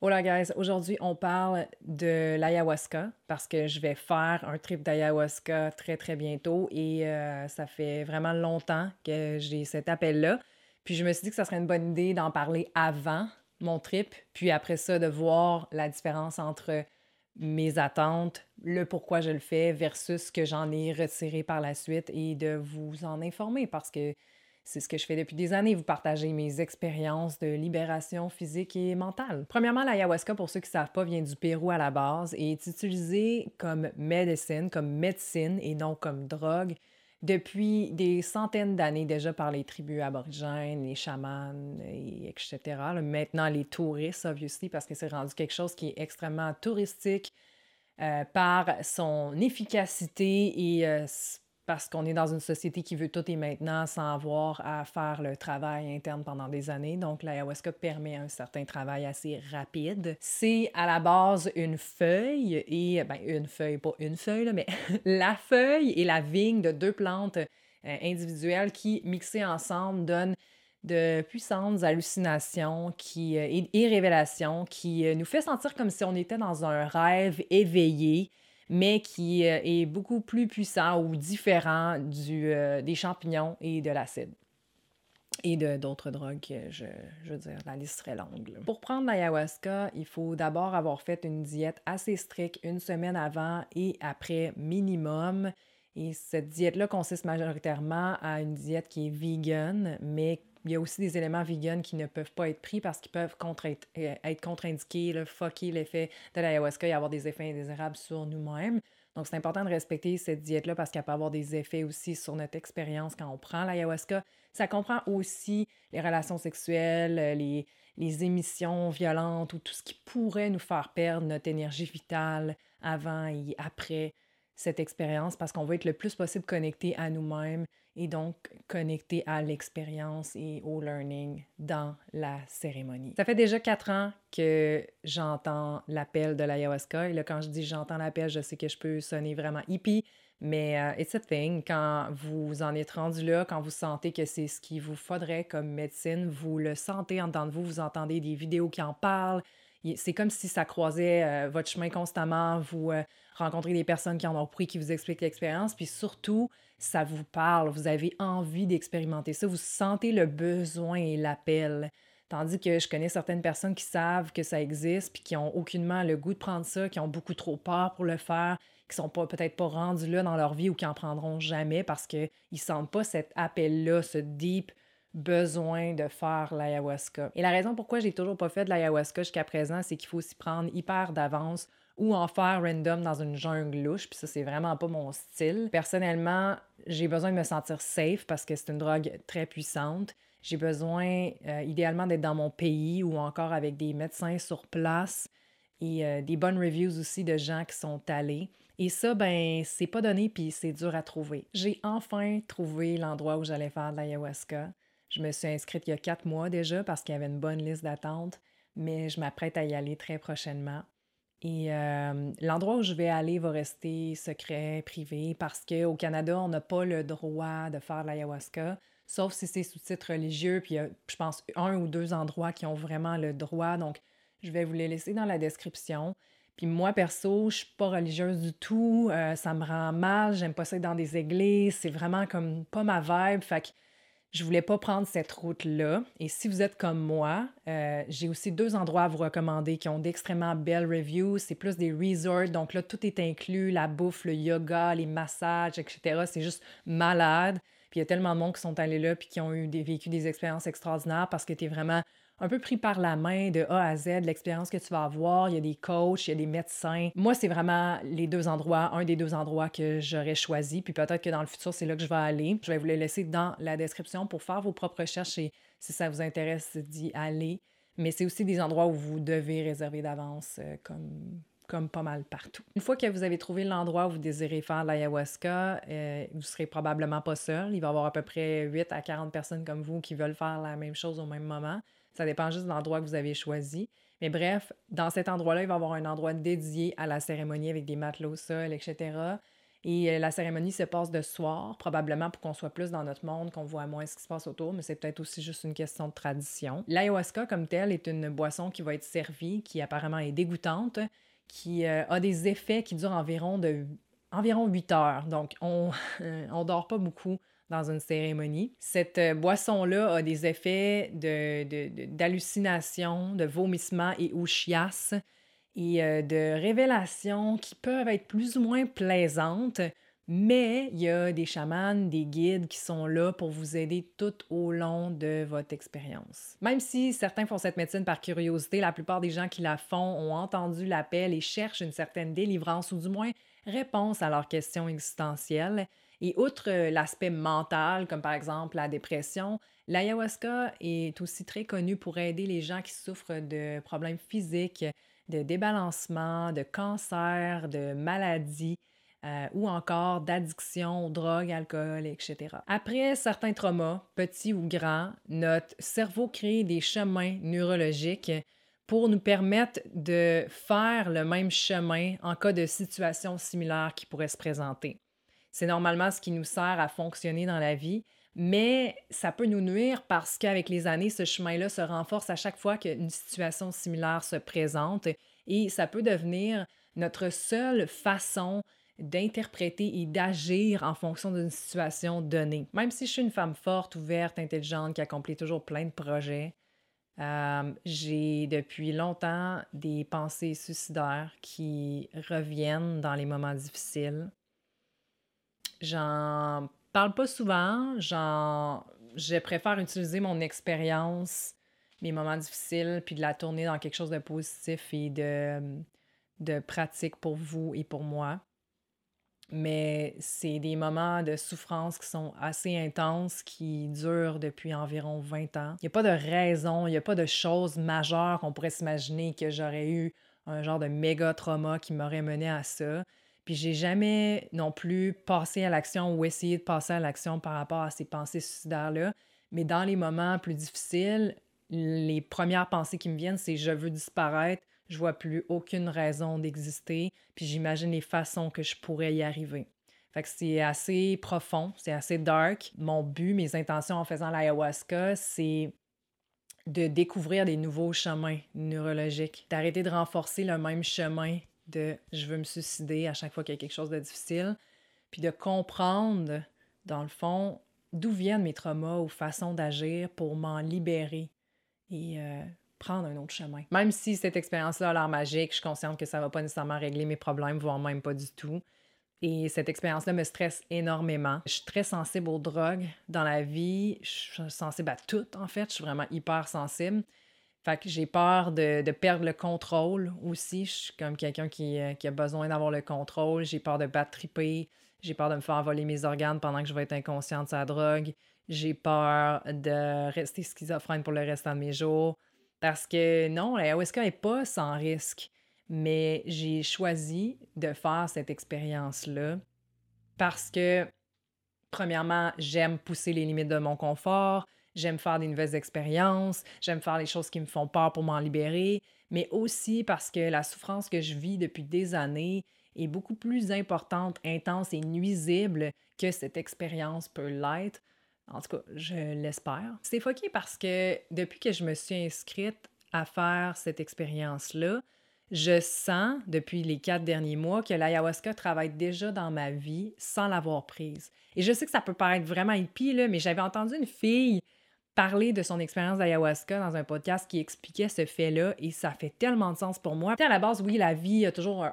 Hola guys, aujourd'hui on parle de l'ayahuasca parce que je vais faire un trip d'ayahuasca très très bientôt et euh, ça fait vraiment longtemps que j'ai cet appel-là. Puis je me suis dit que ça serait une bonne idée d'en parler avant mon trip, puis après ça de voir la différence entre mes attentes, le pourquoi je le fais versus ce que j'en ai retiré par la suite et de vous en informer parce que c'est ce que je fais depuis des années, vous partager mes expériences de libération physique et mentale. Premièrement, l'ayahuasca, pour ceux qui ne savent pas, vient du Pérou à la base et est utilisé comme médecine, comme médecine et non comme drogue depuis des centaines d'années déjà par les tribus aborigènes, les chamans, et etc. maintenant, les touristes, obviously, parce que c'est rendu quelque chose qui est extrêmement touristique euh, par son efficacité et euh, parce qu'on est dans une société qui veut tout et maintenant sans avoir à faire le travail interne pendant des années. Donc, l'ayahuasca permet un certain travail assez rapide. C'est à la base une feuille et, ben, une feuille, pas une feuille, mais la feuille et la vigne de deux plantes euh, individuelles qui, mixées ensemble, donnent de puissantes hallucinations qui, euh, et, et, révélations qui euh, nous fait sentir comme si on était dans un rêve éveillé mais qui euh, est beaucoup plus puissant ou différent du, euh, des champignons et de l'acide. Et d'autres drogues, je, je veux dire, la liste serait longue. Pour prendre l'ayahuasca, il faut d'abord avoir fait une diète assez stricte une semaine avant et après minimum. Et cette diète-là consiste majoritairement à une diète qui est vegan, mais il y a aussi des éléments vegan qui ne peuvent pas être pris parce qu'ils peuvent euh, être contre-indiqués, le fucker l'effet de l'ayahuasca et avoir des effets indésirables sur nous-mêmes. Donc, c'est important de respecter cette diète-là parce qu'elle peut avoir des effets aussi sur notre expérience quand on prend l'ayahuasca. Ça comprend aussi les relations sexuelles, euh, les, les émissions violentes ou tout ce qui pourrait nous faire perdre notre énergie vitale avant et après cette expérience parce qu'on veut être le plus possible connecté à nous-mêmes et donc connecté à l'expérience et au learning dans la cérémonie. Ça fait déjà quatre ans que j'entends l'appel de l'ayahuasca et là, quand je dis j'entends l'appel, je sais que je peux sonner vraiment hippie, mais uh, it's a thing. Quand vous en êtes rendu là, quand vous sentez que c'est ce qu'il vous faudrait comme médecine, vous le sentez en dedans de vous, vous entendez des vidéos qui en parlent, c'est comme si ça croisait euh, votre chemin constamment, vous euh, rencontrez des personnes qui en ont pris, qui vous expliquent l'expérience, puis surtout, ça vous parle, vous avez envie d'expérimenter ça, vous sentez le besoin et l'appel. Tandis que je connais certaines personnes qui savent que ça existe, puis qui ont aucunement le goût de prendre ça, qui ont beaucoup trop peur pour le faire, qui sont peut-être pas rendus là dans leur vie ou qui en prendront jamais parce qu'ils sentent pas cet appel-là, ce deep besoin de faire l'ayahuasca. Et la raison pourquoi j'ai toujours pas fait de l'ayahuasca jusqu'à présent, c'est qu'il faut s'y prendre hyper d'avance ou en faire random dans une jungle louche, puis ça, c'est vraiment pas mon style. Personnellement, j'ai besoin de me sentir safe parce que c'est une drogue très puissante. J'ai besoin euh, idéalement d'être dans mon pays ou encore avec des médecins sur place et euh, des bonnes reviews aussi de gens qui sont allés. Et ça, ben, c'est pas donné puis c'est dur à trouver. J'ai enfin trouvé l'endroit où j'allais faire de l'ayahuasca. Je me suis inscrite il y a quatre mois déjà parce qu'il y avait une bonne liste d'attente, mais je m'apprête à y aller très prochainement. Et euh, l'endroit où je vais aller va rester secret, privé, parce qu'au Canada, on n'a pas le droit de faire l'ayahuasca, sauf si c'est sous titre religieux. Puis il y a, je pense, un ou deux endroits qui ont vraiment le droit. Donc, je vais vous les laisser dans la description. Puis moi, perso, je suis pas religieuse du tout. Euh, ça me rend mal. J'aime pas ça dans des églises. C'est vraiment comme pas ma vibe. Fait que je voulais pas prendre cette route-là. Et si vous êtes comme moi, euh, j'ai aussi deux endroits à vous recommander qui ont d'extrêmement belles reviews. C'est plus des resorts, donc là, tout est inclus, la bouffe, le yoga, les massages, etc. C'est juste malade. Puis il y a tellement de monde qui sont allés là puis qui ont eu des, vécu des expériences extraordinaires parce que tu es vraiment un peu pris par la main de A à Z, l'expérience que tu vas avoir. Il y a des coachs, il y a des médecins. Moi, c'est vraiment les deux endroits, un des deux endroits que j'aurais choisi. Puis peut-être que dans le futur, c'est là que je vais aller. Je vais vous les laisser dans la description pour faire vos propres recherches et si ça vous intéresse d'y aller. Mais c'est aussi des endroits où vous devez réserver d'avance, euh, comme comme pas mal partout. Une fois que vous avez trouvé l'endroit où vous désirez faire l'ayahuasca, euh, vous serez probablement pas seul. Il va y avoir à peu près 8 à 40 personnes comme vous qui veulent faire la même chose au même moment. Ça dépend juste de l'endroit que vous avez choisi. Mais bref, dans cet endroit-là, il va y avoir un endroit dédié à la cérémonie avec des matelots sol, etc. Et euh, la cérémonie se passe de soir, probablement pour qu'on soit plus dans notre monde, qu'on voit moins ce qui se passe autour, mais c'est peut-être aussi juste une question de tradition. L'ayahuasca, comme telle, est une boisson qui va être servie, qui apparemment est dégoûtante, qui euh, a des effets qui durent environ, de, environ 8 heures. Donc, on ne dort pas beaucoup dans une cérémonie. Cette euh, boisson-là a des effets d'hallucination, de, de, de vomissement et ou chiasse et euh, de révélations qui peuvent être plus ou moins plaisantes, mais il y a des chamans, des guides qui sont là pour vous aider tout au long de votre expérience. Même si certains font cette médecine par curiosité, la plupart des gens qui la font ont entendu l'appel et cherchent une certaine délivrance ou du moins réponse à leurs questions existentielles. Et outre euh, l'aspect mental, comme par exemple la dépression, l'ayahuasca est aussi très connu pour aider les gens qui souffrent de problèmes physiques, de débalancement, de cancer, de maladies. Euh, ou encore d'addiction aux drogues, alcool, etc. Après certains traumas, petits ou grands, notre cerveau crée des chemins neurologiques pour nous permettre de faire le même chemin en cas de situation similaire qui pourrait se présenter. C'est normalement ce qui nous sert à fonctionner dans la vie, mais ça peut nous nuire parce qu'avec les années, ce chemin-là se renforce à chaque fois qu'une situation similaire se présente et ça peut devenir notre seule façon d'interpréter et d'agir en fonction d'une situation donnée. Même si je suis une femme forte, ouverte, intelligente, qui accomplit toujours plein de projets, euh, j'ai depuis longtemps des pensées suicidaires qui reviennent dans les moments difficiles. J'en parle pas souvent. Genre, je préfère utiliser mon expérience, mes moments difficiles, puis de la tourner dans quelque chose de positif et de, de pratique pour vous et pour moi. Mais c'est des moments de souffrance qui sont assez intenses, qui durent depuis environ 20 ans. Il n'y a pas de raison, il n'y a pas de choses majeures qu'on pourrait s'imaginer que j'aurais eu un genre de méga trauma qui m'aurait mené à ça. Puis j'ai jamais non plus passé à l'action ou essayé de passer à l'action par rapport à ces pensées suicidaires-là. Mais dans les moments plus difficiles, les premières pensées qui me viennent, c'est je veux disparaître, je vois plus aucune raison d'exister, puis j'imagine les façons que je pourrais y arriver. Fait c'est assez profond, c'est assez dark. Mon but, mes intentions en faisant l'ayahuasca, c'est de découvrir des nouveaux chemins neurologiques, d'arrêter de renforcer le même chemin de je veux me suicider à chaque fois qu'il y a quelque chose de difficile, puis de comprendre, dans le fond, d'où viennent mes traumas ou façons d'agir pour m'en libérer euh, prendre un autre chemin. Même si cette expérience-là a l'air magique, je suis consciente que ça ne va pas nécessairement régler mes problèmes, voire même pas du tout. Et cette expérience-là me stresse énormément. Je suis très sensible aux drogues dans la vie. Je suis sensible à tout, en fait. Je suis vraiment hyper sensible. Fait que j'ai peur de, perdre le contrôle aussi. Je suis comme quelqu'un qui, euh, qui, a besoin d'avoir le contrôle. J'ai peur de battre triper. J'ai peur de me faire voler mes organes pendant que je vais être inconsciente de sa drogue. J'ai peur de rester schizophrène pour le restant de mes jours. Parce que non, la ayahuasca n'est pas sans risque. Mais j'ai choisi de faire cette expérience-là parce que, premièrement, j'aime pousser les limites de mon confort. J'aime faire des nouvelles expériences, j'aime faire les choses qui me font peur pour m'en libérer, mais aussi parce que la souffrance que je vis depuis des années est beaucoup plus importante, intense et nuisible que cette expérience peut l'être. En tout cas, je l'espère. C'est foqué parce que depuis que je me suis inscrite à faire cette expérience-là, je sens depuis les quatre derniers mois que l'ayahuasca travaille déjà dans ma vie sans l'avoir prise. Et je sais que ça peut paraître vraiment hippie, là, mais j'avais entendu une fille parler de son expérience d'ayahuasca dans un podcast qui expliquait ce fait-là et ça fait tellement de sens pour moi. à la base, oui, la vie a toujours euh,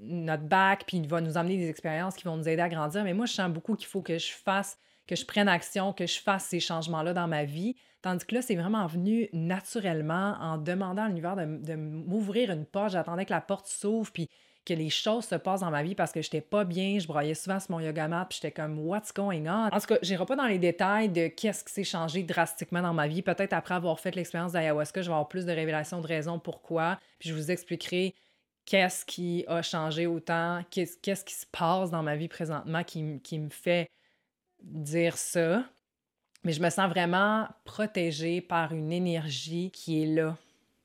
notre bac, puis il va nous amener des expériences qui vont nous aider à grandir, mais moi, je sens beaucoup qu'il faut que je fasse, que je prenne action, que je fasse ces changements-là dans ma vie. Tandis que là, c'est vraiment venu naturellement en demandant à l'univers de, de m'ouvrir une porte. J'attendais que la porte s'ouvre, puis que les choses se passent dans ma vie parce que j'étais pas bien, je broyais souvent sur mon yoga mat, puis j'étais comme what's going on? En tout cas, j'irai pas dans les détails de qu'est-ce qui s'est changé drastiquement dans ma vie. Peut-être après avoir fait l'expérience d'ayahuasca, je vais avoir plus de révélations de raisons pourquoi, puis je vous expliquerai qu'est-ce qui a changé autant, qu'est-ce qui se passe dans ma vie présentement qui, qui me fait dire ça. Mais je me sens vraiment protégée par une énergie qui est là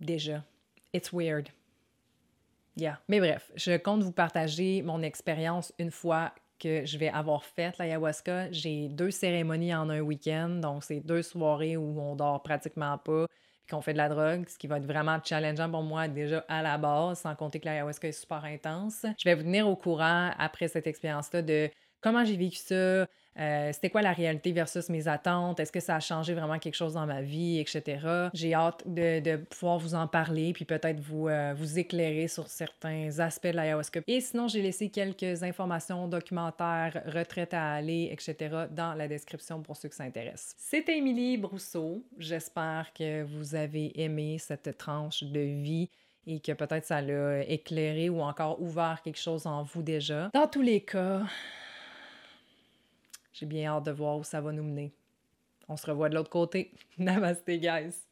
déjà. It's weird. Mais bref, je compte vous partager mon expérience une fois que je vais avoir fait l'ayahuasca. J'ai deux cérémonies en un week-end, donc c'est deux soirées où on dort pratiquement pas, qu'on fait de la drogue, ce qui va être vraiment challengeant pour moi déjà à la base, sans compter que l'ayahuasca est super intense. Je vais vous tenir au courant après cette expérience-là de comment j'ai vécu ça, euh, c'était quoi la réalité versus mes attentes, est-ce que ça a changé vraiment quelque chose dans ma vie, etc. J'ai hâte de, pouvoir vous en parler, puis peut-être vous, euh, vous éclairer sur certains aspects de l'ayahuasca. Et sinon, j'ai laissé quelques informations documentaires, retraite à aller, etc. dans la description pour ceux qui s'intéressent. C'était Émilie Brousseau. J'espère que vous avez aimé cette tranche de vie et que peut-être ça l'a éclairé ou encore ouvert quelque chose en vous déjà. Dans tous les cas, j'ai bien hâte de voir où ça va nous mener. On se revoit de l'autre côté. Namaste, guys!